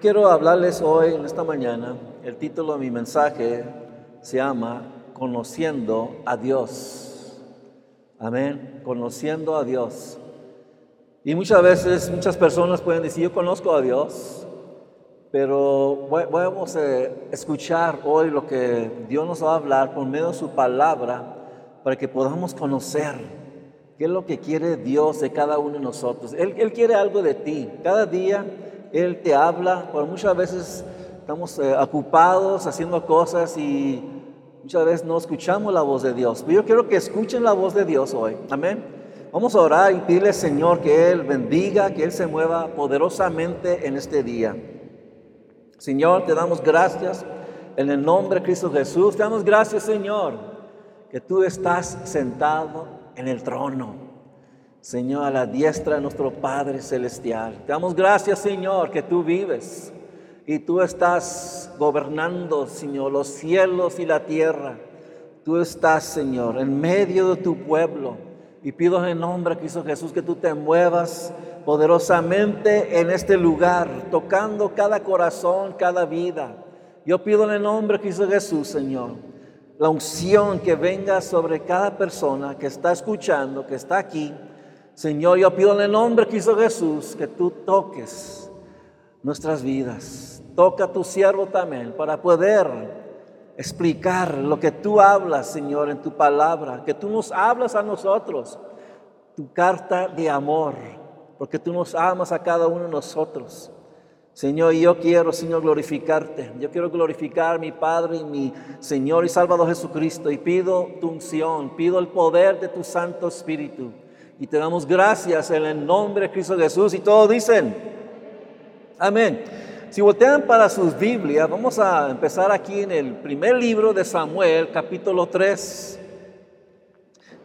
Quiero hablarles hoy, en esta mañana, el título de mi mensaje se llama Conociendo a Dios. Amén. Conociendo a Dios. Y muchas veces, muchas personas pueden decir, yo conozco a Dios, pero vamos a escuchar hoy lo que Dios nos va a hablar por medio de su palabra para que podamos conocer qué es lo que quiere Dios de cada uno de nosotros. Él, Él quiere algo de ti. Cada día Él te habla, pero muchas veces estamos eh, ocupados haciendo cosas y muchas veces no escuchamos la voz de Dios. Pero yo quiero que escuchen la voz de Dios hoy. Amén. Vamos a orar y pedirle, Señor, que Él bendiga, que Él se mueva poderosamente en este día. Señor, te damos gracias en el nombre de Cristo Jesús. Te damos gracias, Señor, que tú estás sentado en el trono. Señor, a la diestra de nuestro Padre Celestial. Te damos gracias, Señor, que tú vives y tú estás gobernando, Señor, los cielos y la tierra. Tú estás, Señor, en medio de tu pueblo. Y pido en nombre de Cristo Jesús que tú te muevas poderosamente en este lugar, tocando cada corazón, cada vida. Yo pido en el nombre de Cristo Jesús, Señor, la unción que venga sobre cada persona que está escuchando, que está aquí. Señor, yo pido en el nombre de Cristo Jesús que tú toques nuestras vidas. Toca a tu siervo también para poder explicar lo que tú hablas, Señor, en tu palabra, que tú nos hablas a nosotros, tu carta de amor, porque tú nos amas a cada uno de nosotros. Señor, yo quiero, Señor, glorificarte. Yo quiero glorificar a mi Padre y mi Señor y Salvador Jesucristo. Y pido tu unción, pido el poder de tu Santo Espíritu. Y te damos gracias en el nombre de Cristo Jesús. Y todos dicen, amén. Si voltean para sus Biblias, vamos a empezar aquí en el primer libro de Samuel, capítulo 3,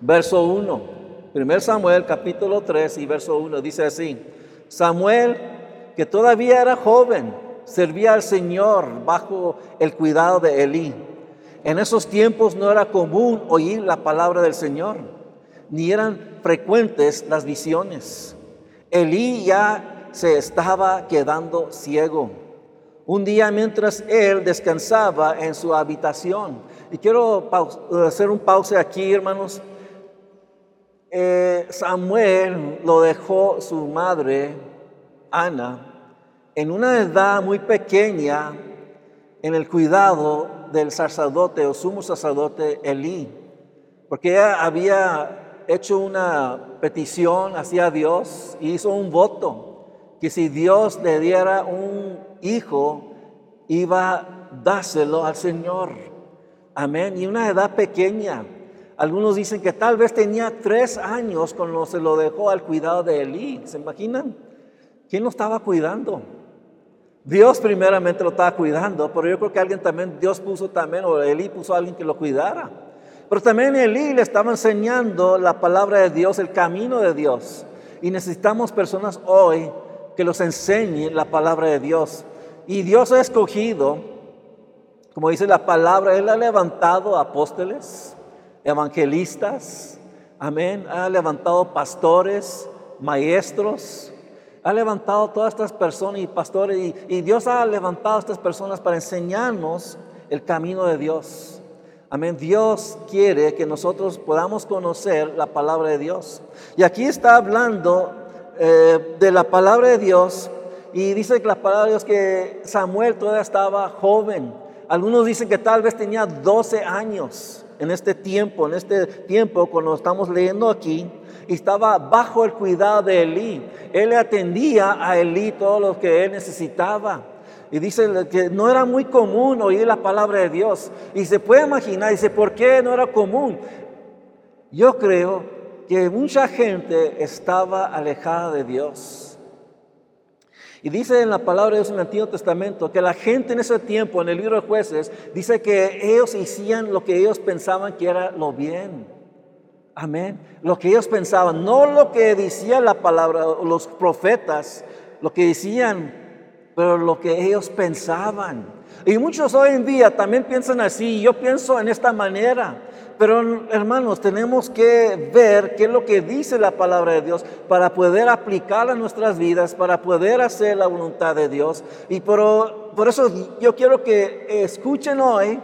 verso 1. Primer Samuel, capítulo 3 y verso 1, dice así, Samuel, que todavía era joven, servía al Señor bajo el cuidado de Elí. En esos tiempos no era común oír la palabra del Señor, ni eran frecuentes las visiones. Elí ya se estaba quedando ciego. Un día mientras él descansaba en su habitación, y quiero hacer un pause aquí, hermanos. Eh, Samuel lo dejó su madre, Ana, en una edad muy pequeña en el cuidado del sacerdote o sumo sacerdote Elí, porque ella había hecho una petición hacia Dios y hizo un voto que si Dios le diera un hijo, iba a dárselo al Señor. Amén. Y una edad pequeña. Algunos dicen que tal vez tenía tres años cuando se lo dejó al cuidado de Elí. ¿Se imaginan? ¿Quién lo estaba cuidando? Dios primeramente lo estaba cuidando, pero yo creo que alguien también, Dios puso también, o Elí puso a alguien que lo cuidara. Pero también Elí le estaba enseñando la palabra de Dios, el camino de Dios. Y necesitamos personas hoy que los enseñe la palabra de Dios. Y Dios ha escogido, como dice la palabra, Él ha levantado apóstoles, evangelistas, amén, ha levantado pastores, maestros, ha levantado todas estas personas y pastores, y, y Dios ha levantado a estas personas para enseñarnos el camino de Dios. Amén. Dios quiere que nosotros podamos conocer la palabra de Dios. Y aquí está hablando eh, de la palabra de Dios y dice que la palabra de Dios que Samuel todavía estaba joven. Algunos dicen que tal vez tenía 12 años en este tiempo, en este tiempo cuando estamos leyendo aquí, estaba bajo el cuidado de Elí. Él le atendía a Elí todo lo que él necesitaba. Y dice que no era muy común oír la palabra de Dios. Y se puede imaginar, dice, ¿por qué no era común? Yo creo que mucha gente estaba alejada de Dios. Y dice en la palabra de Dios en el Antiguo Testamento que la gente en ese tiempo, en el libro de jueces, dice que ellos hacían lo que ellos pensaban que era lo bien. Amén. Lo que ellos pensaban, no lo que decía la palabra, los profetas, lo que decían pero lo que ellos pensaban. Y muchos hoy en día también piensan así, yo pienso en esta manera. Pero hermanos, tenemos que ver qué es lo que dice la palabra de Dios para poder aplicarla a nuestras vidas, para poder hacer la voluntad de Dios. Y por, por eso yo quiero que escuchen hoy,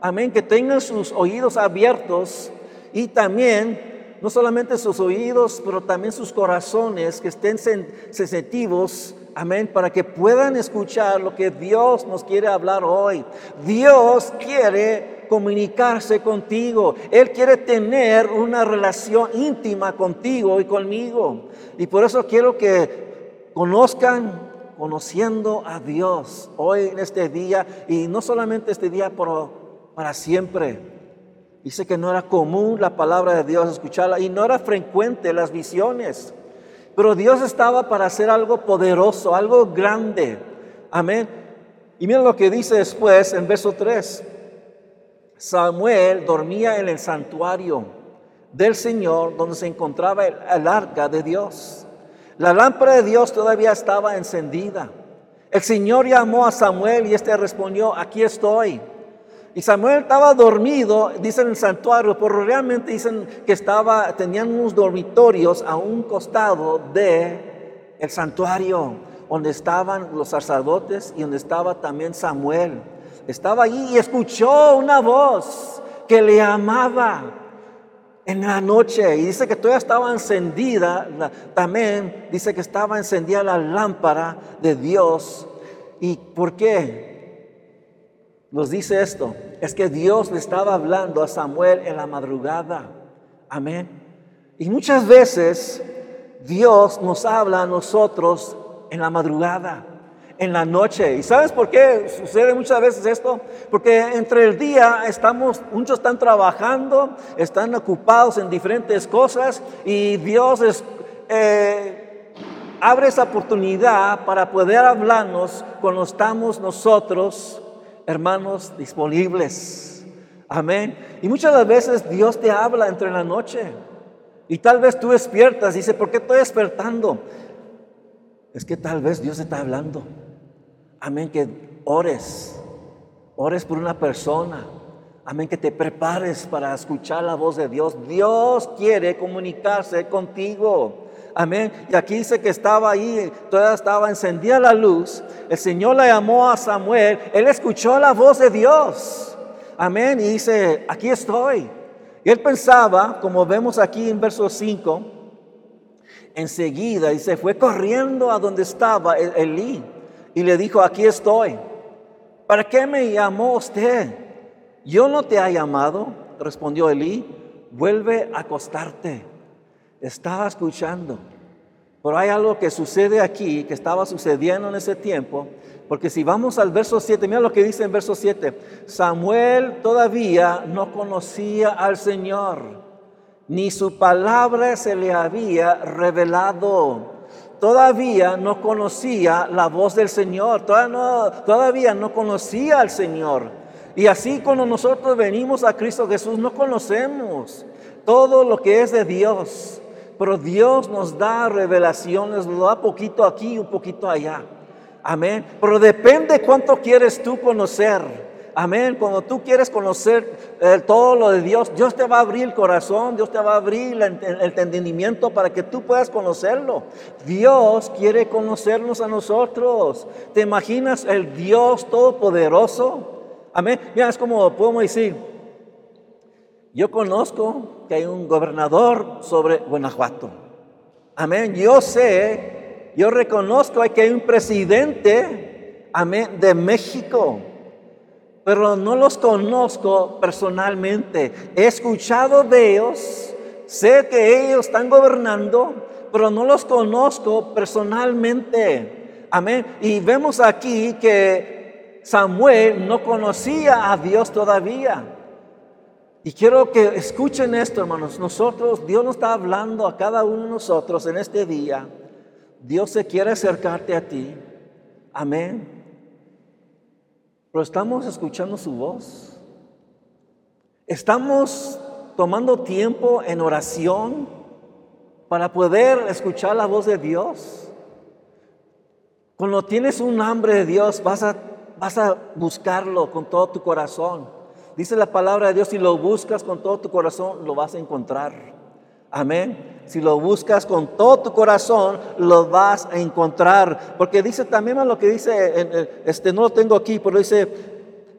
amén, que tengan sus oídos abiertos y también, no solamente sus oídos, pero también sus corazones que estén sensitivos Amén, para que puedan escuchar lo que Dios nos quiere hablar hoy. Dios quiere comunicarse contigo. Él quiere tener una relación íntima contigo y conmigo. Y por eso quiero que conozcan conociendo a Dios hoy en este día y no solamente este día, pero para siempre. Dice que no era común la palabra de Dios escucharla y no era frecuente las visiones. Pero Dios estaba para hacer algo poderoso, algo grande. Amén. Y miren lo que dice después en verso 3. Samuel dormía en el santuario del Señor donde se encontraba el, arca de Dios. La lámpara de Dios todavía estaba encendida. El Señor llamó a Samuel y éste respondió, aquí estoy. Y Samuel estaba dormido, dicen en el santuario, pero realmente dicen que estaba, tenían unos dormitorios a un costado de el santuario, donde estaban los sacerdotes y donde estaba también Samuel. Estaba allí y escuchó una voz que le amaba en la noche. Y dice que todavía estaba encendida, también dice que estaba encendida la lámpara de Dios. ¿Y por qué? Nos dice esto, es que Dios le estaba hablando a Samuel en la madrugada. Amén. Y muchas veces Dios nos habla a nosotros en la madrugada, en la noche. ¿Y sabes por qué sucede muchas veces esto? Porque entre el día estamos, muchos están trabajando, están ocupados en diferentes cosas y Dios eh, abre esa oportunidad para poder hablarnos cuando estamos nosotros hermanos disponibles. Amén. Y muchas las veces Dios te habla entre la noche. Y tal vez tú despiertas y dices, ¿por qué estoy despertando? Es que tal vez Dios está hablando. Amén, que ores. Ores por una persona. Amén, que te prepares para escuchar la voz de Dios. Dios quiere comunicarse contigo. Amén. Y aquí dice que estaba ahí, todavía estaba encendida la luz. El Señor le llamó a Samuel. Él escuchó la voz de Dios. Amén. Y dice, aquí estoy. Y él pensaba, como vemos aquí en verso 5, enseguida, se fue corriendo a donde estaba Elí. Y le dijo, aquí estoy. ¿Para qué me llamó usted? Yo no te ha llamado, respondió Elí. Vuelve a acostarte estaba escuchando. Pero hay algo que sucede aquí, que estaba sucediendo en ese tiempo, porque si vamos al verso 7, mira lo que dice en verso 7, Samuel todavía no conocía al Señor, ni su palabra se le había revelado. Todavía no conocía la voz del Señor, todavía no, todavía no conocía al Señor. Y así cuando nosotros venimos a Cristo Jesús, no conocemos todo lo que es de Dios. Pero Dios nos da revelaciones, nos da poquito aquí y un poquito allá. Amén. Pero depende cuánto quieres tú conocer. Amén. Cuando tú quieres conocer eh, todo lo de Dios, Dios te va a abrir el corazón, Dios te va a abrir el, el entendimiento para que tú puedas conocerlo. Dios quiere conocernos a nosotros. ¿Te imaginas el Dios todopoderoso? Amén. Mira, es como podemos decir, yo conozco que hay un gobernador sobre Guanajuato. Amén. Yo sé, yo reconozco que hay un presidente, de México. Pero no los conozco personalmente. He escuchado de ellos, sé que ellos están gobernando, pero no los conozco personalmente. Amén. Y vemos aquí que Samuel no conocía a Dios todavía. Y quiero que escuchen esto, hermanos. Nosotros, Dios nos está hablando a cada uno de nosotros en este día. Dios se quiere acercarte a ti. Amén. Pero estamos escuchando su voz. Estamos tomando tiempo en oración para poder escuchar la voz de Dios. Cuando tienes un hambre de Dios, vas a, vas a buscarlo con todo tu corazón. Dice la palabra de Dios, si lo buscas con todo tu corazón, lo vas a encontrar. Amén. Si lo buscas con todo tu corazón, lo vas a encontrar. Porque dice también lo que dice, este no lo tengo aquí, pero dice,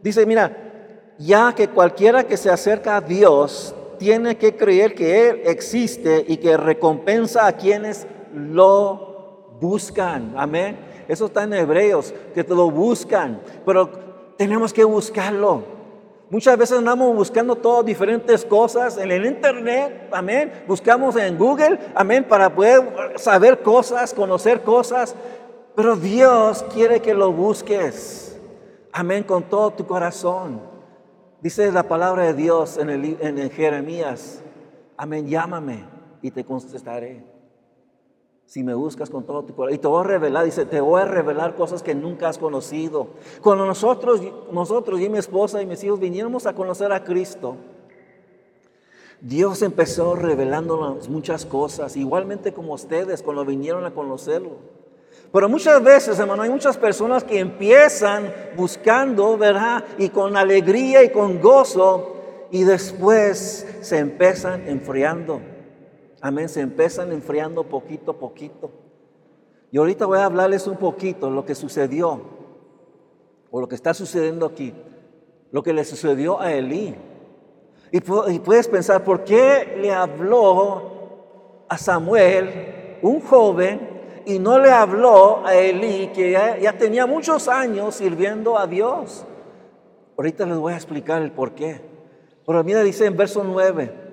dice, mira, ya que cualquiera que se acerca a Dios tiene que creer que Él existe y que recompensa a quienes lo buscan. Amén. Eso está en Hebreos, que te lo buscan, pero tenemos que buscarlo. Muchas veces andamos buscando todas diferentes cosas en el internet, amén. Buscamos en Google, amén, para poder saber cosas, conocer cosas. Pero Dios quiere que lo busques, amén, con todo tu corazón. Dice la palabra de Dios en, el, en Jeremías, amén, llámame y te contestaré si me buscas con todo tu corazón. Y te voy a revelar, dice, te voy a revelar cosas que nunca has conocido. Cuando nosotros, nosotros y mi esposa y mis hijos viniéramos a conocer a Cristo, Dios empezó revelándonos muchas cosas, igualmente como ustedes cuando vinieron a conocerlo. Pero muchas veces, hermano, hay muchas personas que empiezan buscando, ¿verdad? Y con alegría y con gozo, y después se empiezan enfriando. Amén, se empiezan enfriando poquito a poquito. Y ahorita voy a hablarles un poquito lo que sucedió, o lo que está sucediendo aquí, lo que le sucedió a Elí. Y, puedes pensar, ¿por qué le habló a Samuel, un joven, y no le habló a Elí, que ya, ya tenía muchos años sirviendo a Dios? Ahorita les voy a explicar el por qué. Pero mira, dice en verso 9,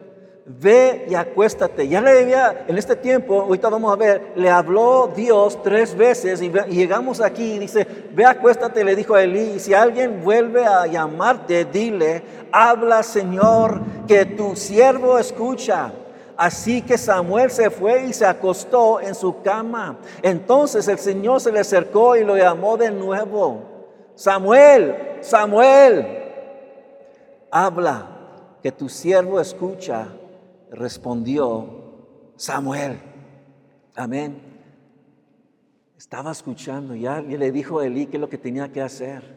ve y acuéstate. Ya le había, en este tiempo, ahorita vamos a ver, le habló Dios tres veces y, llegamos aquí y dice, ve acuéstate, le dijo a Elí, si alguien vuelve a llamarte, dile, habla Señor, que tu siervo escucha. Así que Samuel se fue y se acostó en su cama. Entonces el Señor se le acercó y lo llamó de nuevo. Samuel, Samuel, habla, que tu siervo escucha respondió Samuel. Amén. Estaba escuchando ya y le dijo a Elí qué es lo que tenía que hacer.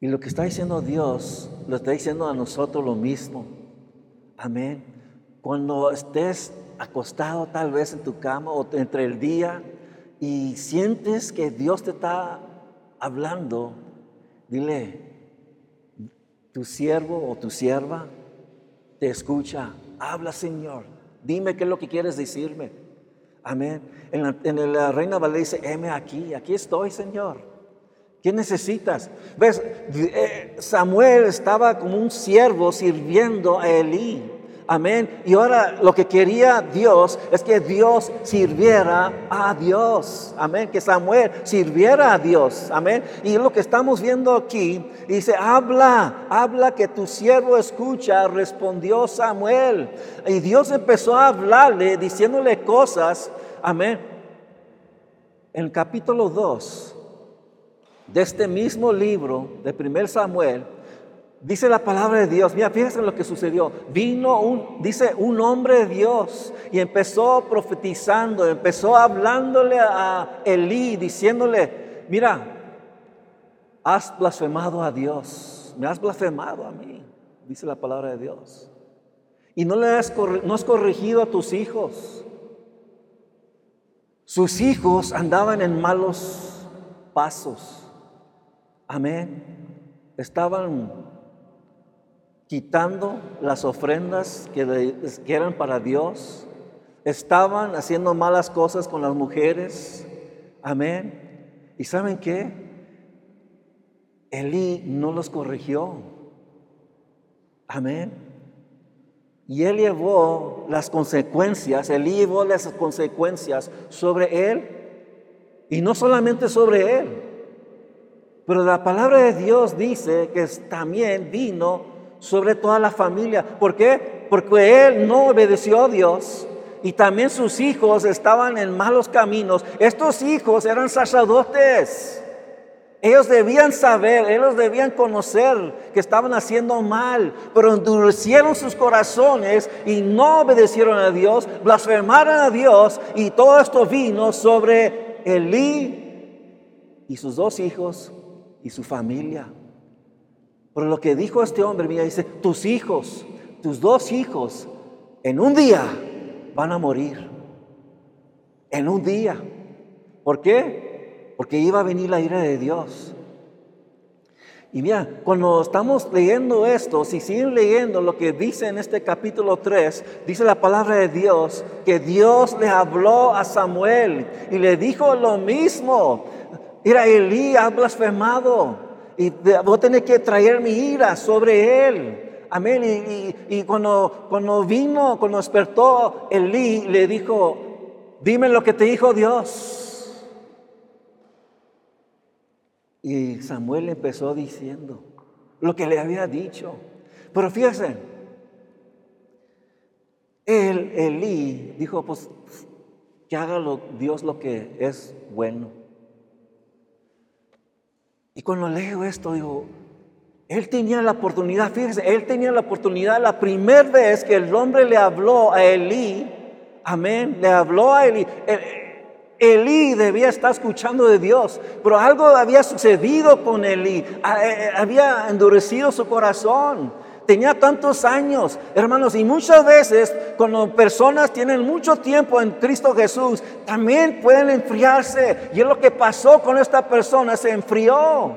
Y lo que está diciendo Dios, lo está diciendo a nosotros lo mismo. Amén. Cuando estés acostado tal vez en tu cama o entre el día y sientes que Dios te está hablando, dile, tu siervo o tu sierva te escucha. Habla, Señor. Dime qué es lo que quieres decirme. Amén. En la, Reina Valera dice, heme aquí, aquí estoy, Señor. ¿Qué necesitas? Ves, eh, Samuel estaba como un siervo sirviendo a Elí. Amén. Y ahora lo que quería Dios es que Dios sirviera a Dios. Amén. Que Samuel sirviera a Dios. Amén. Y lo que estamos viendo aquí, dice, habla, habla que tu siervo escucha, respondió Samuel. Y Dios empezó a hablarle, diciéndole cosas. Amén. En el capítulo 2 de este mismo libro de 1 Samuel, Dice la palabra de Dios, mira, fíjense lo que sucedió. Vino un, dice, un hombre de Dios y empezó profetizando, empezó hablándole a Elí, diciéndole, mira, has blasfemado a Dios, me has blasfemado a mí, dice la palabra de Dios. Y no le has, no has corregido a tus hijos. Sus hijos andaban en malos pasos. Amén. Estaban quitando las ofrendas que, eran para Dios, estaban haciendo malas cosas con las mujeres. Amén. ¿Y saben qué? Elí no los corrigió. Amén. Y él llevó las consecuencias, Elí llevó las consecuencias sobre él. Y no solamente sobre él, pero la palabra de Dios dice que también vino sobre toda la familia. ¿Por qué? Porque él no obedeció a Dios y también sus hijos estaban en malos caminos. Estos hijos eran sacerdotes. Ellos debían saber, ellos debían conocer que estaban haciendo mal, pero endurecieron sus corazones y no obedecieron a Dios, blasfemaron a Dios y todo esto vino sobre Elí y sus dos hijos y su familia. Pero lo que dijo este hombre, mira, dice, tus hijos, tus dos hijos, en un día van a morir. En un día. ¿Por qué? Porque iba a venir la ira de Dios. Y mira, cuando estamos leyendo esto, si siguen leyendo lo que dice en este capítulo 3, dice la palabra de Dios, que Dios le habló a Samuel y le dijo lo mismo. Mira, Elí ha blasfemado y voy a tener que traer mi ira sobre él. Amén. Y, y, cuando, cuando vino, cuando despertó Elí, le dijo, dime lo que te dijo Dios. Y Samuel empezó diciendo lo que le había dicho. Pero fíjense, él, Elí, dijo, pues que haga Dios lo que es bueno. Y cuando leo esto, digo, él tenía la oportunidad, fíjense, él tenía la oportunidad la primera vez que el hombre le habló a Elí, amén, le habló a Elí. Elí debía estar escuchando de Dios, pero algo había sucedido con Elí, eh, había endurecido su corazón. Tenía tantos años, hermanos, y muchas veces cuando personas tienen mucho tiempo en Cristo Jesús, también pueden enfriarse. Y es lo que pasó con esta persona, se enfrió.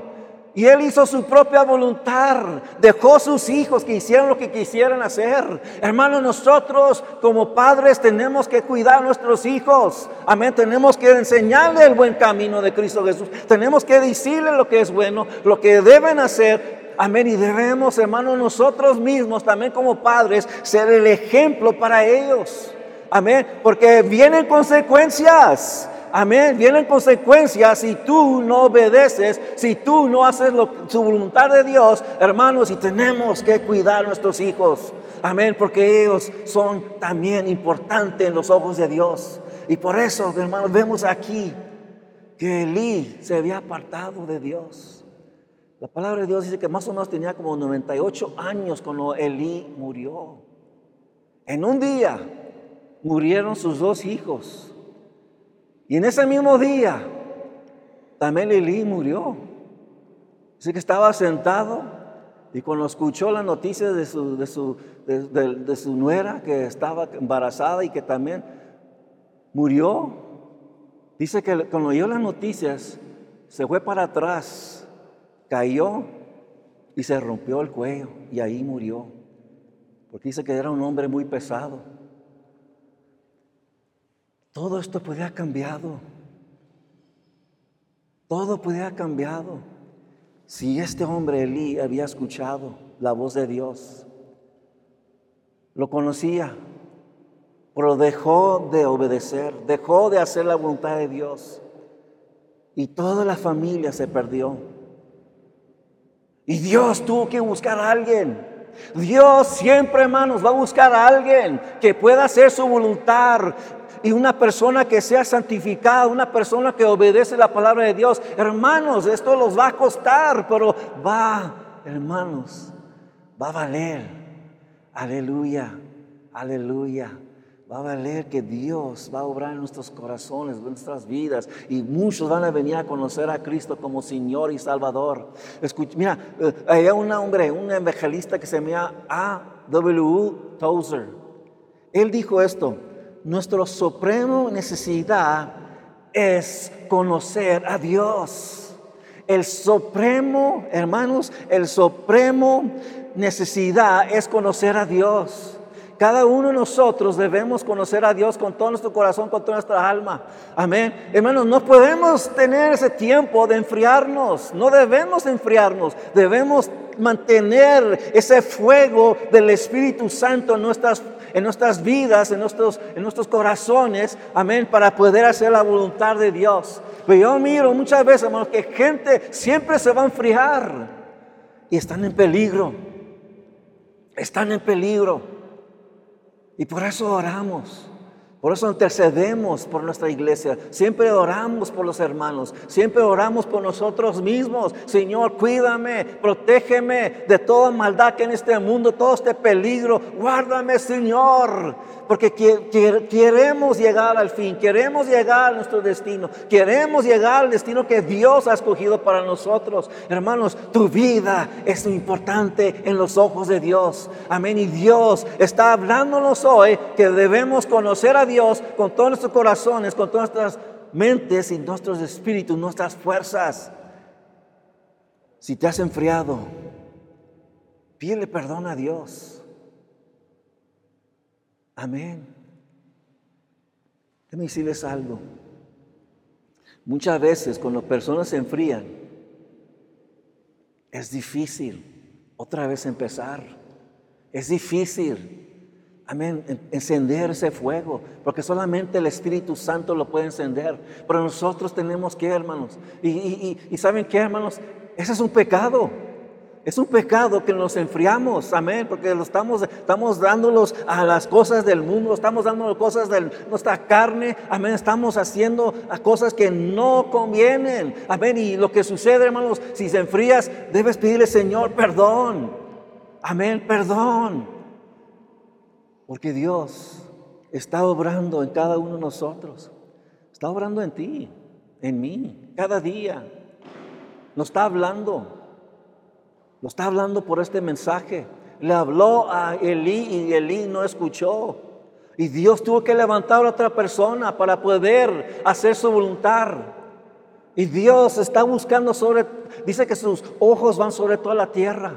Y él hizo su propia voluntad, dejó sus hijos que hicieran lo que quisieran hacer. Hermanos, nosotros como padres tenemos que cuidar a nuestros hijos. Amén, tenemos que enseñarle el buen camino de Cristo Jesús. Tenemos que decirle lo que es bueno, lo que deben hacer. Amén, y debemos, hermanos, nosotros mismos también como padres ser el ejemplo para ellos. Amén, porque vienen consecuencias. Amén. Vienen consecuencias si tú no obedeces, si tú no haces su voluntad de Dios, hermanos, y tenemos que cuidar a nuestros hijos. Amén, porque ellos son también importantes en los ojos de Dios. Y por eso, hermanos, vemos aquí que Elí se había apartado de Dios. La palabra de Dios dice que más o menos tenía como 98 años cuando Elí murió. En un día murieron sus dos hijos. Y en ese mismo día, también Lili murió. Así que estaba sentado y cuando escuchó la noticia de su, de su, de, su nuera que estaba embarazada y que también murió, dice que cuando oyó las noticias, se fue para atrás, cayó y se rompió el cuello y ahí murió. Porque dice que era un hombre muy pesado. Todo esto podía haber cambiado. Todo podía haber cambiado si este hombre Elí había escuchado la voz de Dios. Lo conocía, pero dejó de obedecer, dejó de hacer la voluntad de Dios. Y toda la familia se perdió. Y Dios tuvo que buscar a alguien. Dios siempre, hermanos, va a buscar a alguien que pueda hacer su voluntad, y una persona que sea santificada, una persona que obedece la palabra de Dios. Hermanos, esto los va a costar, pero va, hermanos, va a valer. Aleluya, aleluya. Va a valer que Dios va a obrar en nuestros corazones, en nuestras vidas. Y muchos van a venir a conocer a Cristo como Señor y Salvador. Escucha, mira, eh, hay un hombre, un evangelista que se llama A.W. Tozer. Él dijo esto nuestra suprema necesidad es conocer a Dios. El supremo, hermanos, el supremo necesidad es conocer a Dios. Cada uno de nosotros debemos conocer a Dios con todo nuestro corazón, con toda nuestra alma. Amén. Hermanos, no podemos tener ese tiempo de enfriarnos. No debemos enfriarnos. Debemos mantener ese fuego del Espíritu Santo en nuestras en nuestras vidas, en nuestros, en nuestros corazones, amén, para poder hacer la voluntad de Dios. Pero yo miro muchas veces, hermanos, que gente siempre se va a enfriar y están en peligro. Están en peligro. Y por eso oramos. Por eso intercedemos por nuestra iglesia. Siempre oramos por los hermanos. Siempre oramos por nosotros mismos. Señor, cuídame, protégeme de toda maldad que en este mundo, todo este peligro. Guárdame, Señor. Porque queremos llegar al fin. Queremos llegar a nuestro destino. Queremos llegar al destino que Dios ha escogido para nosotros. Hermanos, tu vida es importante en los ojos de Dios. Amén. Y Dios está hablándonos hoy que debemos conocer a Dios Dios con todos nuestros corazones, con todas nuestras mentes y nuestros espíritus, nuestras fuerzas. Si te has enfriado, pídele perdón a Dios. Amén. Déjame decirles algo. Muchas veces cuando personas se enfrían, es difícil otra vez empezar. Es difícil Amén. Encender ese fuego, porque solamente el Espíritu Santo lo puede encender. Pero nosotros tenemos que, hermanos. Y, saben qué, hermanos, ese es un pecado. Es un pecado que nos enfriamos, amén, porque lo estamos, estamos dándolos a las cosas del mundo, estamos dando cosas de nuestra carne, amén, estamos haciendo cosas que no convienen, amén. Y lo que sucede, hermanos, si se enfrías, debes pedirle, Señor, perdón, amén, perdón. Porque Dios está obrando en cada uno de nosotros. Está obrando en ti, en mí, cada día. Nos está hablando. Nos está hablando por este mensaje. Le habló a Elí y Elí no escuchó. Y Dios tuvo que levantar a otra persona para poder hacer su voluntad. Y Dios está buscando sobre, dice que sus ojos van sobre toda la tierra,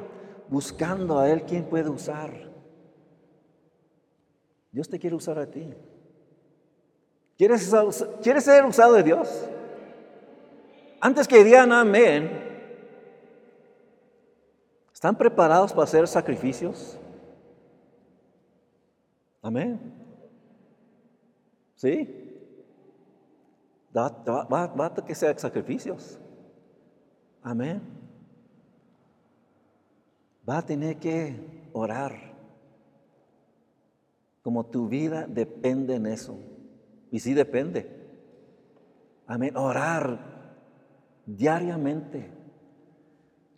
buscando a Él quien puede usar. Dios te quiere usar a ti. ¿Quieres, ser usado de Dios? Antes que digan amén, ¿están preparados para hacer sacrificios? Amén. ¿Sí? Va, va a que ser sacrificios. Amén. Va a tener que orar como tu vida depende en eso. Y sí depende. Amén. Orar diariamente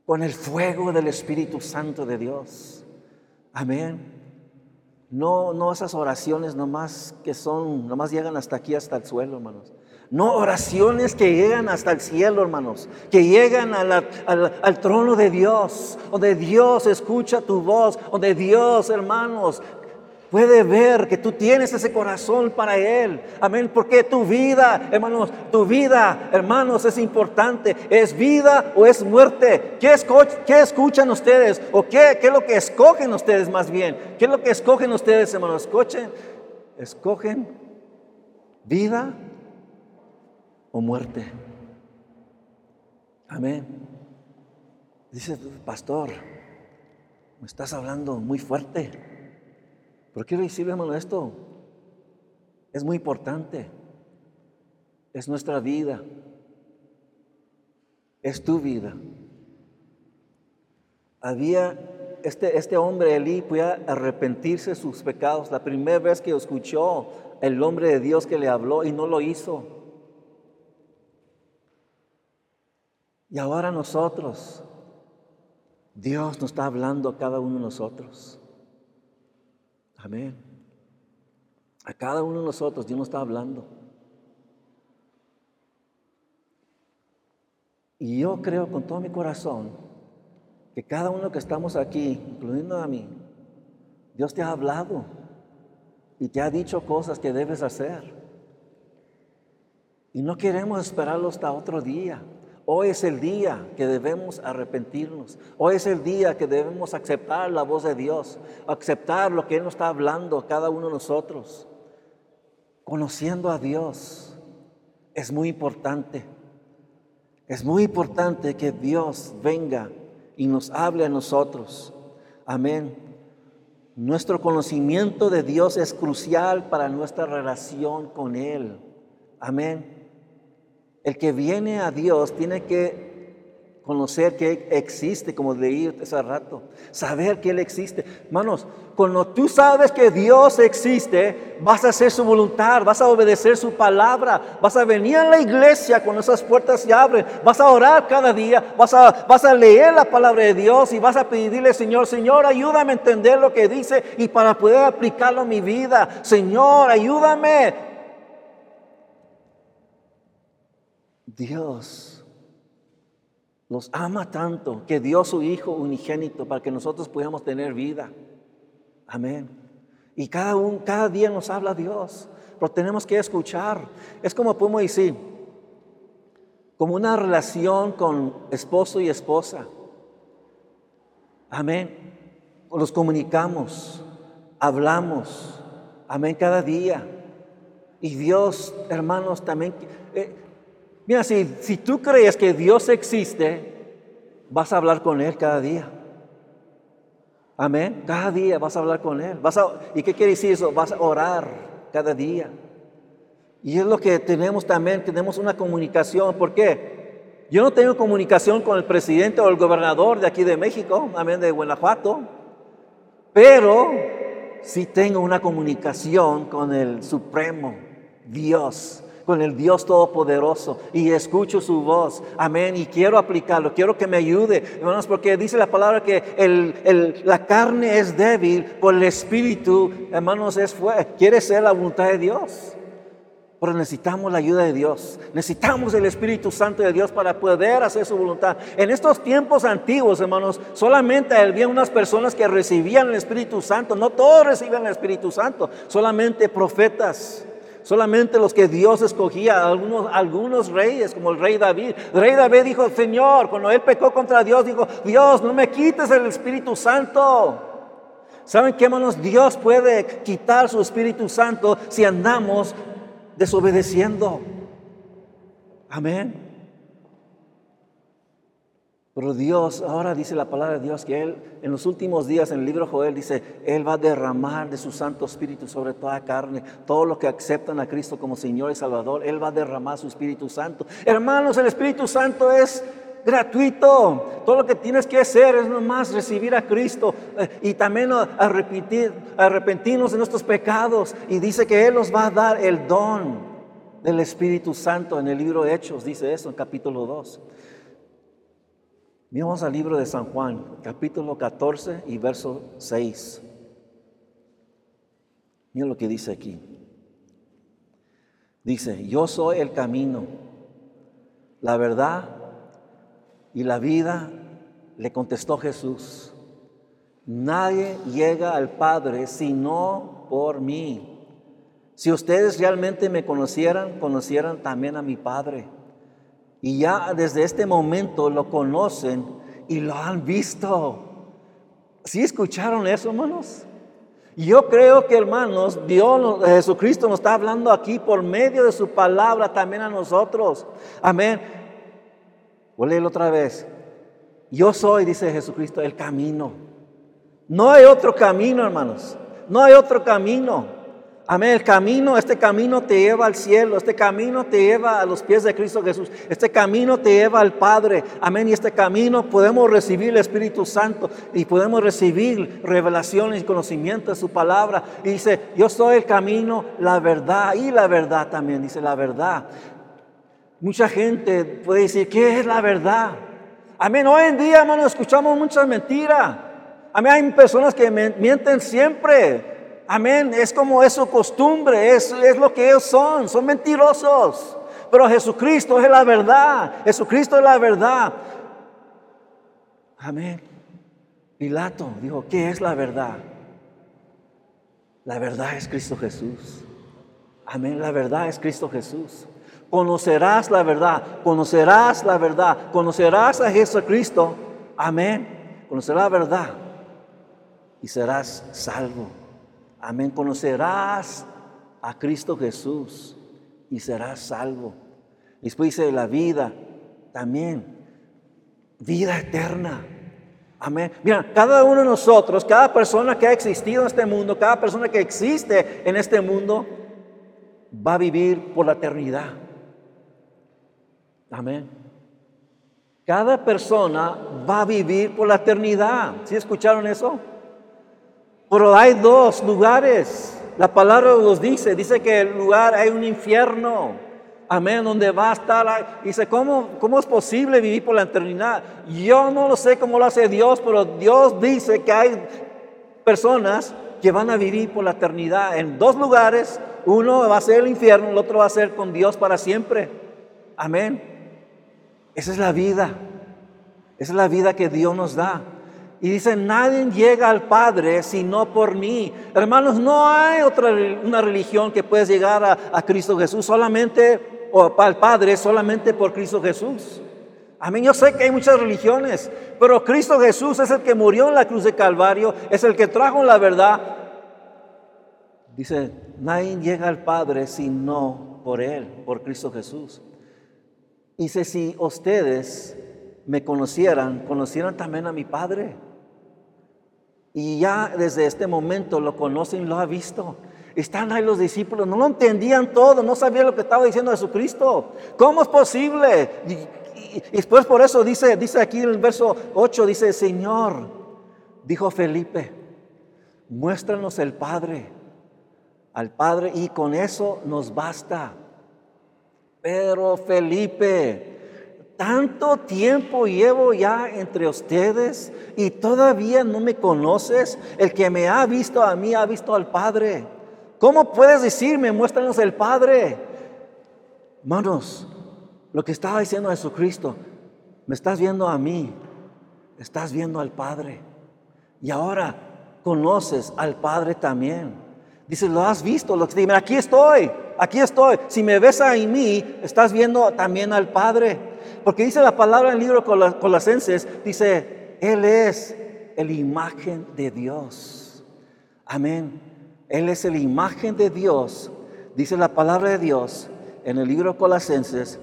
con el fuego del Espíritu Santo de Dios. Amén. No, no esas oraciones nomás que son, nomás llegan hasta aquí, hasta el suelo, hermanos. No oraciones que llegan hasta el cielo, hermanos, que llegan al, trono de Dios, donde Dios escucha tu voz, donde Dios, hermanos, puede ver que tú tienes ese corazón para Él. Amén. Porque tu vida, hermanos, tu vida, hermanos, es importante. ¿Es vida o es muerte? ¿Qué, escuchan ustedes? ¿O qué, qué, es lo que escogen ustedes más bien? ¿Qué es lo que escogen ustedes, hermanos? Escuchen. Escogen vida o muerte. Amén. Dice, pastor, me estás hablando muy fuerte. Pero quiero decirle, hermano, esto es muy importante. Es nuestra vida. Es tu vida. Había este, este hombre, Elí, podía arrepentirse de sus pecados. La primera vez que escuchó el hombre de Dios que le habló y no lo hizo. Y ahora nosotros, Dios nos está hablando a cada uno de nosotros. Amén. A cada uno de nosotros Dios nos está hablando. Y yo creo con todo mi corazón que cada uno que estamos aquí, incluyendo a mí, Dios te ha hablado y te ha dicho cosas que debes hacer. Y no queremos esperarlo hasta otro día. Hoy es el día que debemos arrepentirnos. Hoy es el día que debemos aceptar la voz de Dios, aceptar lo que Él nos está hablando a cada uno de nosotros. Conociendo a Dios es muy importante. Es muy importante que Dios venga y nos hable a nosotros. Amén. Nuestro conocimiento de Dios es crucial para nuestra relación con Él. Amén. El que viene a Dios tiene que Conocer que existe, como leí hace rato. Saber que Él existe. Hermanos, cuando tú sabes que Dios existe, vas a hacer su voluntad, vas a obedecer su palabra, vas a venir a la iglesia cuando esas puertas se abren, vas a orar cada día, vas a, vas a leer la palabra de Dios y vas a pedirle, Señor, Señor, ayúdame a entender lo que dice y para poder aplicarlo a mi vida. Señor, ayúdame. Dios nos ama tanto que dio su Hijo unigénito para que nosotros podamos tener vida. Amén. Y cada, un, cada día nos habla Dios, pero tenemos que escuchar. Es como podemos decir, como una relación con esposo y esposa. Amén. Nos comunicamos, hablamos. Amén cada día. Y Dios, hermanos, también... Eh, Mira, si, si tú crees que Dios existe, vas a hablar con Él cada día. Amén. Cada día vas a hablar con Él. Vas ¿Y qué quiere decir eso? Vas a orar cada día. Y es lo que tenemos también, tenemos una comunicación. ¿Por qué? Yo no tengo comunicación con el presidente o el gobernador de aquí de México, amén, de Guanajuato, pero sí tengo una comunicación con el Supremo, Dios con el Dios Todopoderoso y escucho su voz. Amén. Y quiero aplicarlo, quiero que me ayude, hermanos, porque dice la palabra que la carne es débil, por el Espíritu, hermanos, es fuerte. Quiere ser la voluntad de Dios. Pero necesitamos la ayuda de Dios. Necesitamos el Espíritu Santo de Dios para poder hacer su voluntad. En estos tiempos antiguos, hermanos, solamente había unas personas que recibían el Espíritu Santo. No todos recibían el Espíritu Santo, solamente profetas. Solamente los que Dios escogía, algunos, algunos reyes, como el rey David. El rey David dijo, Señor, cuando él pecó contra Dios, dijo, Dios, no me quites el Espíritu Santo. ¿Saben qué, hermanos? Dios puede quitar su Espíritu Santo si andamos desobedeciendo. Amén. Pero Dios, ahora dice la palabra de Dios que Él, en los últimos días, en el libro de Joel, dice, Él va a derramar de su Santo Espíritu sobre toda carne. Todos los que aceptan a Cristo como Señor y Salvador, Él va a derramar su Espíritu Santo. Hermanos, el Espíritu Santo es gratuito. Todo lo que tienes que hacer es nomás recibir a Cristo eh, y también arrepentir, arrepentirnos de nuestros pecados. Y dice que Él nos va a dar el don del Espíritu Santo en el libro de Hechos, dice eso en capítulo 2. Vamos al libro de San Juan, capítulo 14 y verso 6. Mira lo que dice aquí. Dice, yo soy el camino, la verdad y la vida, le contestó Jesús. Nadie llega al Padre sino por mí. Si ustedes realmente me conocieran, conocieran también a mi Padre. Y ya desde este momento lo conocen y lo han visto. ¿Sí escucharon eso, hermanos? Yo creo que, hermanos, Dios, Jesucristo nos está hablando aquí por medio de su palabra también a nosotros. Amén. Voy a leerlo otra vez. Yo soy, dice Jesucristo, el camino. No hay otro camino, hermanos. No hay otro camino. Amén. El camino, este camino te lleva al cielo, este camino te lleva a los pies de Cristo Jesús, este camino te lleva al Padre. Amén. Y este camino podemos recibir el Espíritu Santo y podemos recibir revelaciones y conocimiento de su palabra. Y dice, yo soy el camino, la verdad y la verdad también, dice la verdad. Mucha gente puede decir, ¿qué es la verdad? Amén. Hoy en día, hermano, escuchamos muchas mentiras. Amén. Hay personas que mienten siempre. Amén. Es como es su costumbre, es, es lo que ellos son, son mentirosos. Pero Jesucristo es la verdad. Jesucristo es la verdad. Amén. Pilato dijo, ¿qué es la verdad? La verdad es Cristo Jesús. Amén. La verdad es Cristo Jesús. Conocerás la verdad, conocerás la verdad, conocerás a Jesucristo. Amén. Conocerás la verdad y serás salvo. Amén. Conocerás a Cristo Jesús y serás salvo. Después dice la vida también. Vida eterna. Amén. Mira, cada uno de nosotros, cada persona que ha existido en este mundo, cada persona que existe en este mundo, va a vivir por la eternidad. Amén. Cada persona va a vivir por la eternidad. ¿Sí escucharon eso? Pero hay dos lugares. La palabra los dice. Dice que el lugar hay un infierno. Amén, donde va a estar. Dice, ¿cómo, ¿cómo es posible vivir por la eternidad? Yo no lo sé cómo lo hace Dios, pero Dios dice que hay personas que van a vivir por la eternidad en dos lugares. Uno va a ser el infierno, el otro va a ser con Dios para siempre. Amén. Esa es la vida. Esa es la vida que Dios nos da. Y dice, nadie llega al Padre sino por mí. Hermanos, no hay otra una religión que pueda llegar a, Cristo Jesús solamente, o al Padre solamente por Cristo Jesús. Amén. Yo sé que hay muchas religiones, pero Cristo Jesús es el que murió en la cruz de Calvario, es el que trajo la verdad. Dice, nadie llega al Padre sino por Él, por Cristo Jesús. Dice, si ustedes me conocieran, conocieran también a mi Padre. Y ya desde este momento lo conocen, lo ha visto. Están ahí los discípulos, no lo entendían todo, no sabían lo que estaba diciendo Jesucristo. ¿Cómo es posible? Y, después por eso dice, dice aquí en el verso 8, dice, Señor, dijo Felipe, muéstranos el Padre, al Padre, y con eso nos basta. Pero Felipe, tanto tiempo llevo ya entre ustedes y todavía no me conoces. El que me ha visto a mí ha visto al Padre. ¿Cómo puedes decirme, muéstranos el Padre? Hermanos, lo que estaba diciendo Jesucristo, me estás viendo a mí, estás viendo al Padre. Y ahora conoces al Padre también. Dice, lo has visto, lo que aquí estoy aquí estoy. Si me ves a mí, estás viendo también al Padre. Porque dice la palabra en el libro Colasenses, dice, Él es la imagen de Dios. Amén. Él es la imagen de Dios. Dice la palabra de Dios en el libro Colasenses,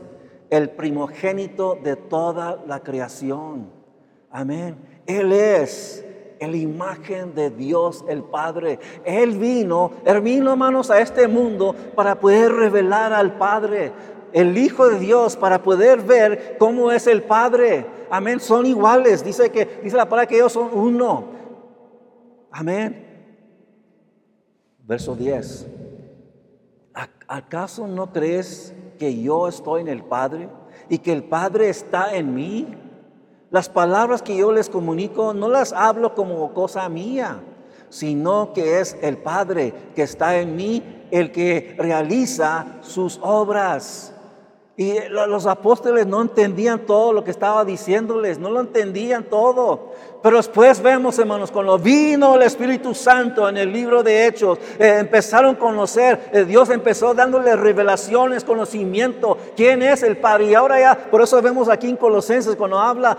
el primogénito de toda la creación. Amén. Él es la imagen de Dios el Padre. Él vino, Él vino, hermanos, a este mundo para poder revelar al Padre, el Hijo de Dios, para poder ver cómo es el Padre. Amén, son iguales. Dice que dice la palabra que ellos son uno. Amén. Verso 10. ¿Acaso no crees que yo estoy en el Padre y que el Padre está en mí? Las palabras que yo les comunico no las hablo como cosa mía, sino que es el Padre que está en mí el que realiza sus obras. Y los apóstoles no entendían todo lo que estaba diciéndoles, no lo entendían todo. Pero después vemos, hermanos, cuando vino el Espíritu Santo en el libro de Hechos, eh, empezaron a conocer, eh, Dios empezó dándoles revelaciones, conocimiento, quién es el Padre. Y ahora ya, por eso vemos aquí en Colosenses, cuando habla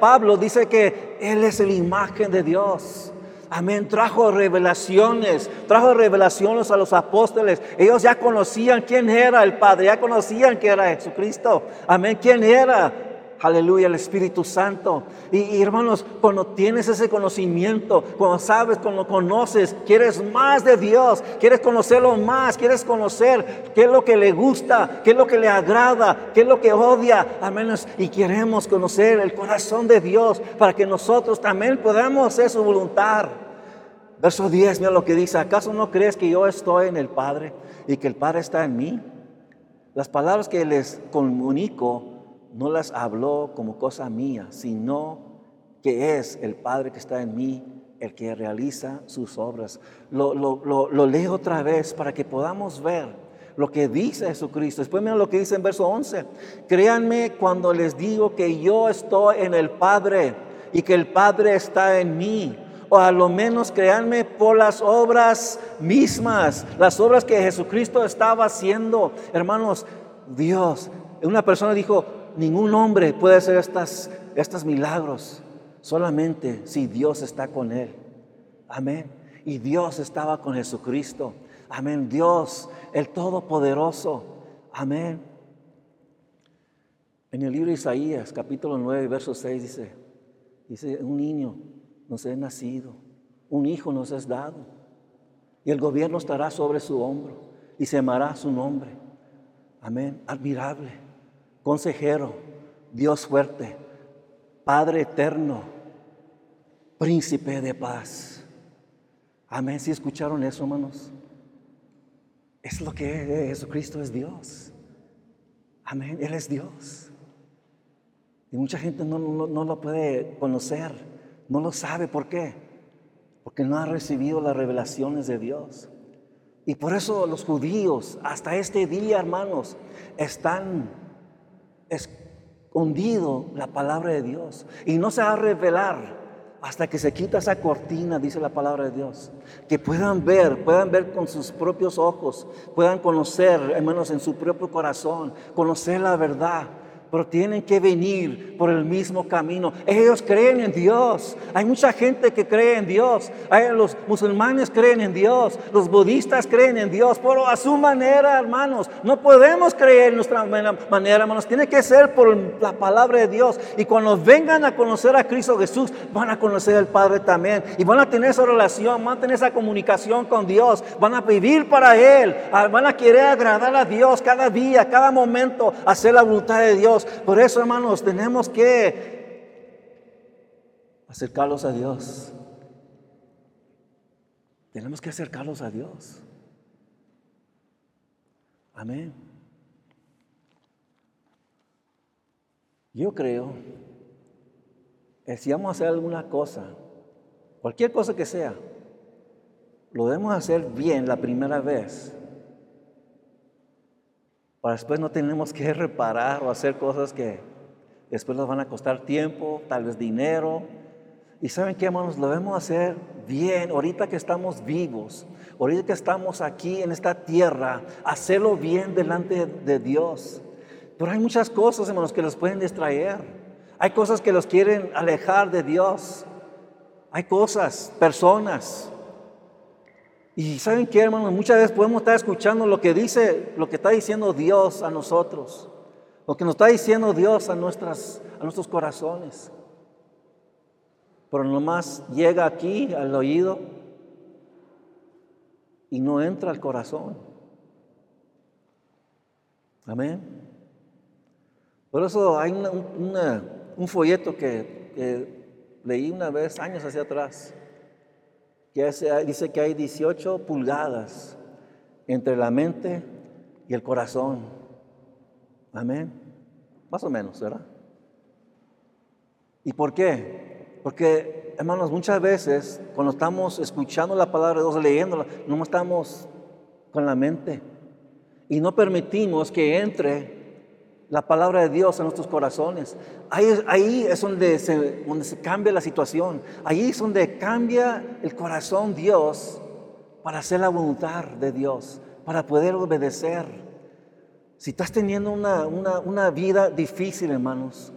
Pablo, dice que Él es la imagen de Dios. Amén. Trajo revelaciones, trajo revelaciones a los apóstoles. Ellos ya conocían quién era el Padre, ya conocían que era Jesucristo. Amén. ¿Quién era? Aleluya, el Espíritu Santo. Y, hermanos, cuando tienes ese conocimiento, cuando sabes, cuando conoces, quieres más de Dios, quieres conocerlo más, quieres conocer qué es lo que le gusta, qué es lo que le agrada, qué es lo que odia. Amén. Y queremos conocer el corazón de Dios para que nosotros también podamos hacer su voluntad. Verso 10, mira lo que dice, ¿acaso no crees que yo estoy en el Padre y que el Padre está en mí? Las palabras que les comunico no las habló como cosa mía, sino que es el Padre que está en mí el que realiza sus obras. Lo, lo, leo otra vez para que podamos ver lo que dice Jesucristo. Después miren lo que dice en verso 11. Créanme cuando les digo que yo estoy en el Padre y que el Padre está en mí o a lo menos créanme por las obras mismas, las obras que Jesucristo estaba haciendo. Hermanos, Dios, una persona dijo, ningún hombre puede hacer estos milagros, solamente si Dios está con él. Amén. Y Dios estaba con Jesucristo. Amén. Dios, el Todopoderoso. Amén. En el libro de Isaías, capítulo 9, verso 6 dice, dice, un niño nos es nacido, un hijo nos es dado, y el gobierno estará sobre su hombro y se llamará su nombre. Amén. Admirable, consejero, Dios fuerte, Padre eterno, príncipe de paz. Amén. Si escucharon eso, hermanos? Es lo que es. Jesucristo es Dios. Amén. Él es Dios. Y mucha gente no, no, lo puede conocer, no lo sabe. ¿Por qué? Porque no ha recibido las revelaciones de Dios. Y por eso los judíos, hasta este día, hermanos, están escondido la palabra de Dios. Y no se va a revelar hasta que se quita esa cortina, dice la palabra de Dios. Que puedan ver, puedan ver con sus propios ojos, puedan conocer, hermanos, en su propio corazón, conocer la verdad pero tienen que venir por el mismo camino. Ellos creen en Dios. Hay mucha gente que cree en Dios. los musulmanes creen en Dios. Los budistas creen en Dios, pero a su manera, hermanos. No podemos creer en nuestra manera, hermanos. Tiene que ser por la palabra de Dios. Y cuando vengan a conocer a Cristo Jesús, van a conocer al Padre también. Y van a tener esa relación, van a tener esa comunicación con Dios. Van a vivir para Él. Ah, van a querer agradar a Dios cada día, cada momento, hacer la voluntad de Dios. Por eso, hermanos, tenemos que acercarlos a Dios. Tenemos que acercarlos a Dios. Amén. Yo creo que si vamos a hacer alguna cosa, cualquier cosa que sea, lo debemos hacer bien la primera vez para después no tenemos que reparar o hacer cosas que después nos van a costar tiempo, tal vez dinero. Y saben qué, hermanos, lo debemos hacer bien, ahorita que estamos vivos, ahorita que estamos aquí en esta tierra, hacerlo bien delante de Dios. Pero hay muchas cosas, hermanos, que los pueden distraer. Hay cosas que los quieren alejar de Dios. Hay cosas, personas, y saben qué, hermanos, muchas veces podemos estar escuchando lo que dice, lo que está diciendo Dios a nosotros, lo que nos está diciendo Dios a, nuestras, a nuestros corazones. Pero nomás llega aquí al oído y no entra al corazón. Amén. Por eso hay un folleto que, que leí una vez, años hacia atrás dice que hay 18 pulgadas entre la mente y el corazón. Amén. Más o menos, ¿verdad? ¿Y por qué? Porque, hermanos, muchas veces cuando estamos escuchando la palabra de Dios, leyéndola, no estamos con la mente y no permitimos que entre la palabra de Dios en nuestros corazones. Ahí, es donde se, donde se cambia la situación. Ahí es donde cambia el corazón Dios para hacer la voluntad de Dios, para poder obedecer. Si estás teniendo una, una vida difícil, hermanos,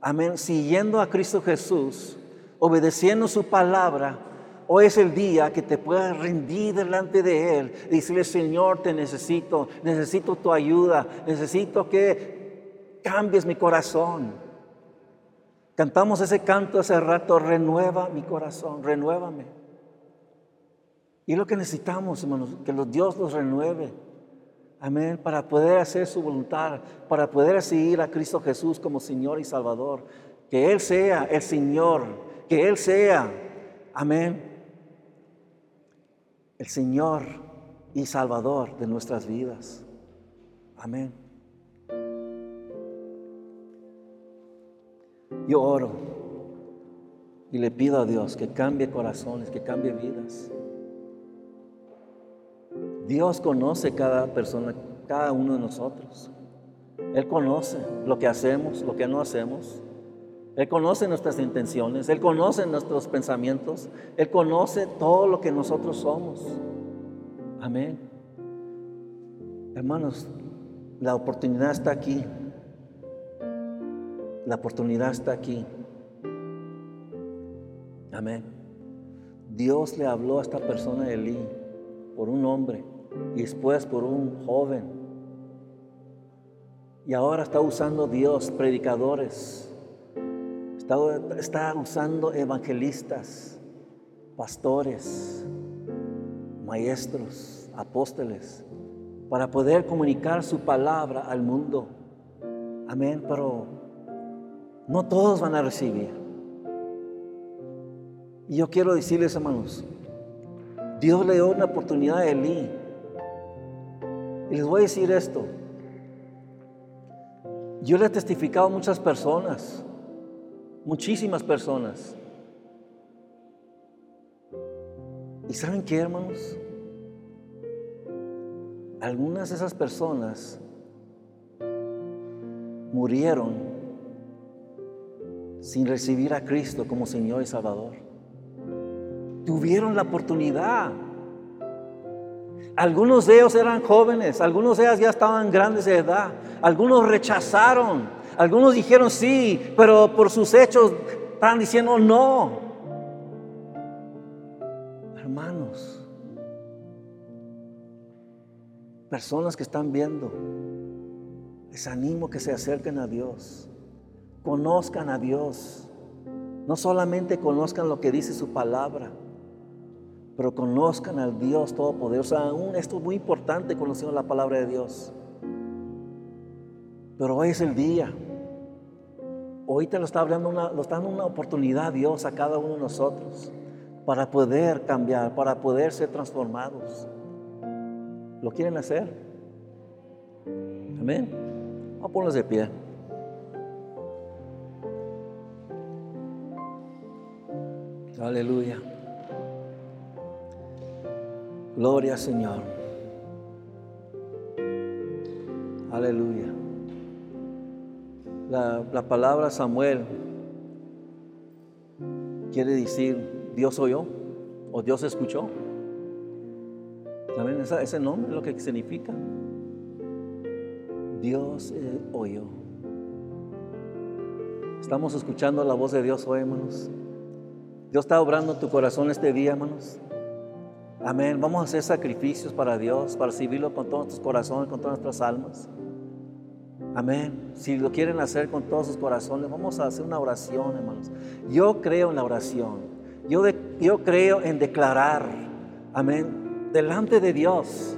amén, siguiendo a Cristo Jesús, obedeciendo su palabra, Hoy es el día que te puedas rendir delante de Él, decirle, Señor, te necesito, necesito tu ayuda, necesito que cambies mi corazón. Cantamos ese canto hace rato, renueva mi corazón, renuévame. Y lo que necesitamos, hermanos, que los Dios los renueve. Amén, para poder hacer su voluntad, para poder seguir a Cristo Jesús como Señor y Salvador. Que Él sea el Señor, que Él sea, amén, el Señor y Salvador de nuestras vidas. Amén. Yo oro y le pido a Dios que cambie corazones, que cambie vidas. Dios conoce cada persona, cada uno de nosotros. Él conoce lo que hacemos, lo que no hacemos. Él conoce nuestras intenciones, Él conoce nuestros pensamientos, Él conoce todo lo que nosotros somos. Amén. Hermanos, la oportunidad está aquí. La oportunidad está aquí. Amén. Dios le habló a esta persona de Elí por un hombre y después por un joven. Y ahora está usando Dios predicadores. Está, está usando evangelistas, pastores, maestros, apóstoles, para poder comunicar su palabra al mundo. Amén. Pero No todos van a recibir. Y yo quiero decirles, hermanos, Dios le dio una oportunidad a Elí. Y les voy a decir esto. Yo le he testificado a muchas personas, muchísimas personas. ¿Y saben qué, hermanos? Algunas de esas personas murieron sin recibir a Cristo como Señor y Salvador. Tuvieron la oportunidad. Algunos de ellos eran jóvenes, algunos de ellos ya estaban grandes de edad, algunos rechazaron, algunos dijeron sí, pero por sus hechos estaban diciendo no. Hermanos, personas que están viendo, les animo que se acerquen a Dios, conozcan a Dios, no solamente conozcan lo que dice su palabra, pero conozcan al Dios Todopoderoso. Aún esto es muy importante, conociendo la palabra de Dios. Pero hoy es el día. Hoy te lo está hablando una, lo está dando una oportunidad Dios a cada uno de nosotros para poder cambiar, para poder ser transformados. ¿Lo quieren hacer? Amén. Vamos a ponernos de pie. Aleluya. Gloria Señor. Aleluya. La, la, palabra Samuel quiere decir Dios oyó o Dios escuchó. También ese nombre es lo que significa. Dios eh, oyó. Estamos escuchando la voz de Dios hoy, hermanos. Dios está obrando tu corazón este día, hermanos. Amén. Vamos a hacer sacrificios para Dios, para servirlo con todos nuestros corazones, con todas nuestras almas. Amén. Si lo quieren hacer con todos sus corazones, vamos a hacer una oración, hermanos. Yo creo en la oración. Yo, yo creo en declarar. Amén. Delante de Dios.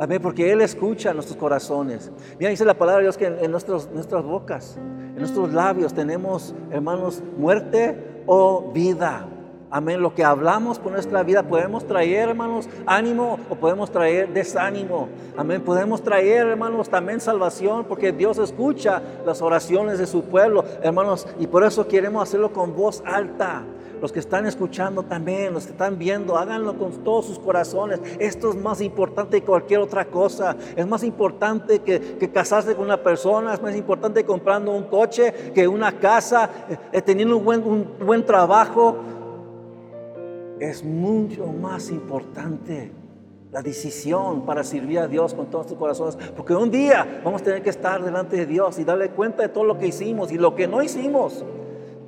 Amén. Porque Él escucha nuestros corazones. Mira, dice la palabra de Dios que en, en nuestras bocas, en nuestros labios tenemos, hermanos, muerte o vida. Amén. Lo que hablamos por nuestra vida podemos traer, hermanos, ánimo o podemos traer desánimo. Amén. Podemos traer, hermanos, también salvación porque Dios escucha las oraciones de su pueblo, hermanos, y por eso queremos hacerlo con voz alta. Los que están escuchando también, los que están viendo, háganlo con todos sus corazones. Esto es más importante que cualquier otra cosa. Es más importante que, que casarse con una persona, es más importante comprando un coche que una casa, eh, teniendo un buen, un buen trabajo es mucho más importante la decisión para servir a Dios con todos tus corazones. Porque un día vamos a tener que estar delante de Dios y darle cuenta de todo lo que hicimos y lo que no hicimos.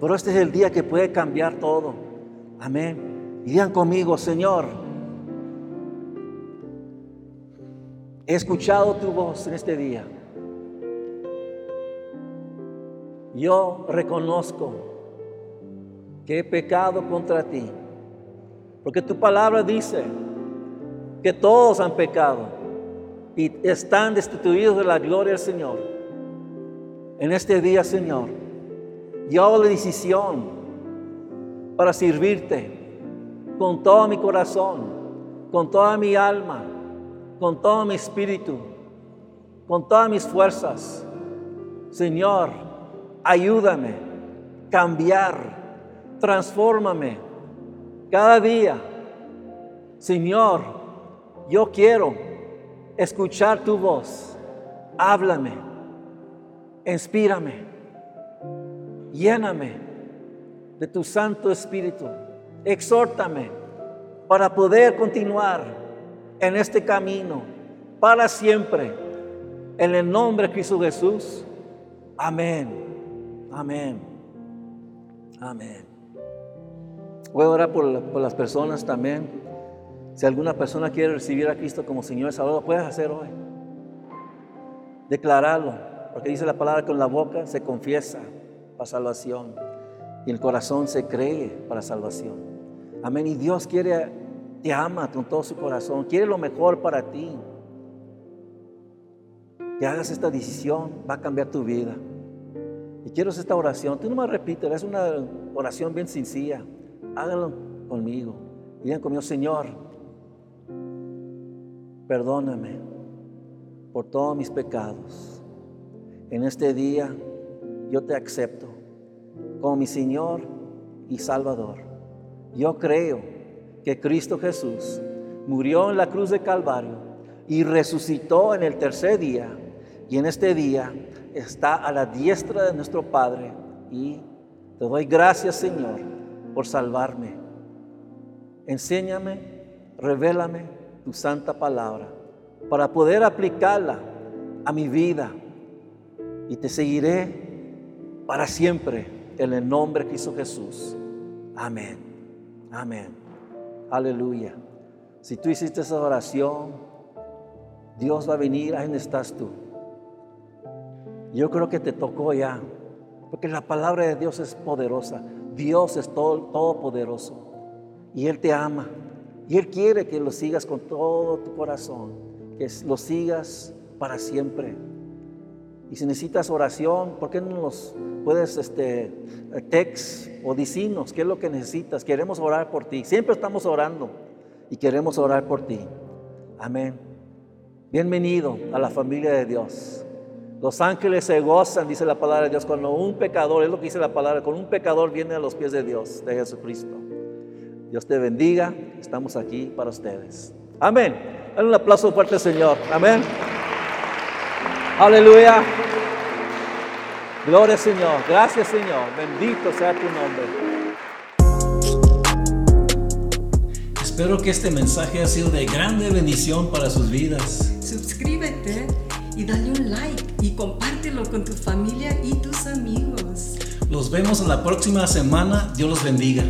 Pero este es el día que puede cambiar todo. Amén. Y digan conmigo, Señor, he escuchado tu voz en este día. Yo reconozco que he pecado contra ti porque tu palabra dice que todos han pecado y están destituidos de la gloria del Señor. En este día, Señor, yo hago la decisión para servirte con todo mi corazón, con toda mi alma, con todo mi espíritu, con todas mis fuerzas. Señor, ayúdame, cambiar, transfórmame cada día, Señor, yo quiero escuchar tu voz. Háblame, inspírame, lléname de tu Santo Espíritu. Exhórtame para poder continuar en este camino para siempre. En el nombre de Cristo Jesús. Amén. Amén. Amén. Voy a orar por, las personas también. Si alguna persona quiere recibir a Cristo como Señor y Salvador, puedes hacer hoy. Declararlo, porque dice la palabra con la boca se confiesa para salvación y el corazón se cree para salvación. Amén. Y Dios quiere, te ama con todo su corazón, quiere lo mejor para ti. Que hagas esta decisión, va a cambiar tu vida. Y quiero esta oración. Tú no me repites, es una oración bien sencilla. Háganlo conmigo. Digan conmigo, Señor, perdóname por todos mis pecados. En este día yo te acepto como mi Señor y Salvador. Yo creo que Cristo Jesús murió en la cruz de Calvario y resucitó en el tercer día. Y en este día está a la diestra de nuestro Padre. Y te doy gracias, Señor, por salvarme. Enséñame, revélame tu santa palabra para poder aplicarla a mi vida. Y te seguiré para siempre en el nombre de Cristo Jesús. Amén. Amén. Aleluya. Si tú hiciste esa oración, Dios va a venir, ahí estás tú. Yo creo que te tocó ya, porque la palabra de Dios es poderosa. Dios es todo, todopoderoso y Él te ama y Él quiere que lo sigas con todo tu corazón, que lo sigas para siempre. Y si necesitas oración, ¿por qué no nos puedes este text o decirnos qué es lo que necesitas? Queremos orar por ti. Siempre estamos orando y queremos orar por ti. Amén. Bienvenido a la familia de Dios. Los ángeles se gozan, dice la palabra de Dios, cuando un pecador, es lo que dice la palabra, cuando un pecador viene a los pies de Dios, de Jesucristo. Dios te bendiga, estamos aquí para ustedes. Amén. Dale un aplauso fuerte, Señor. Amén. Aleluya. Gloria Señor. Gracias Señor. Bendito sea tu nombre. Espero que este mensaje haya sido de grande bendición para sus vidas. Suscríbete y dale un like y compártelo con tu familia y tus amigos. Los vemos en la próxima semana. Dios los bendiga.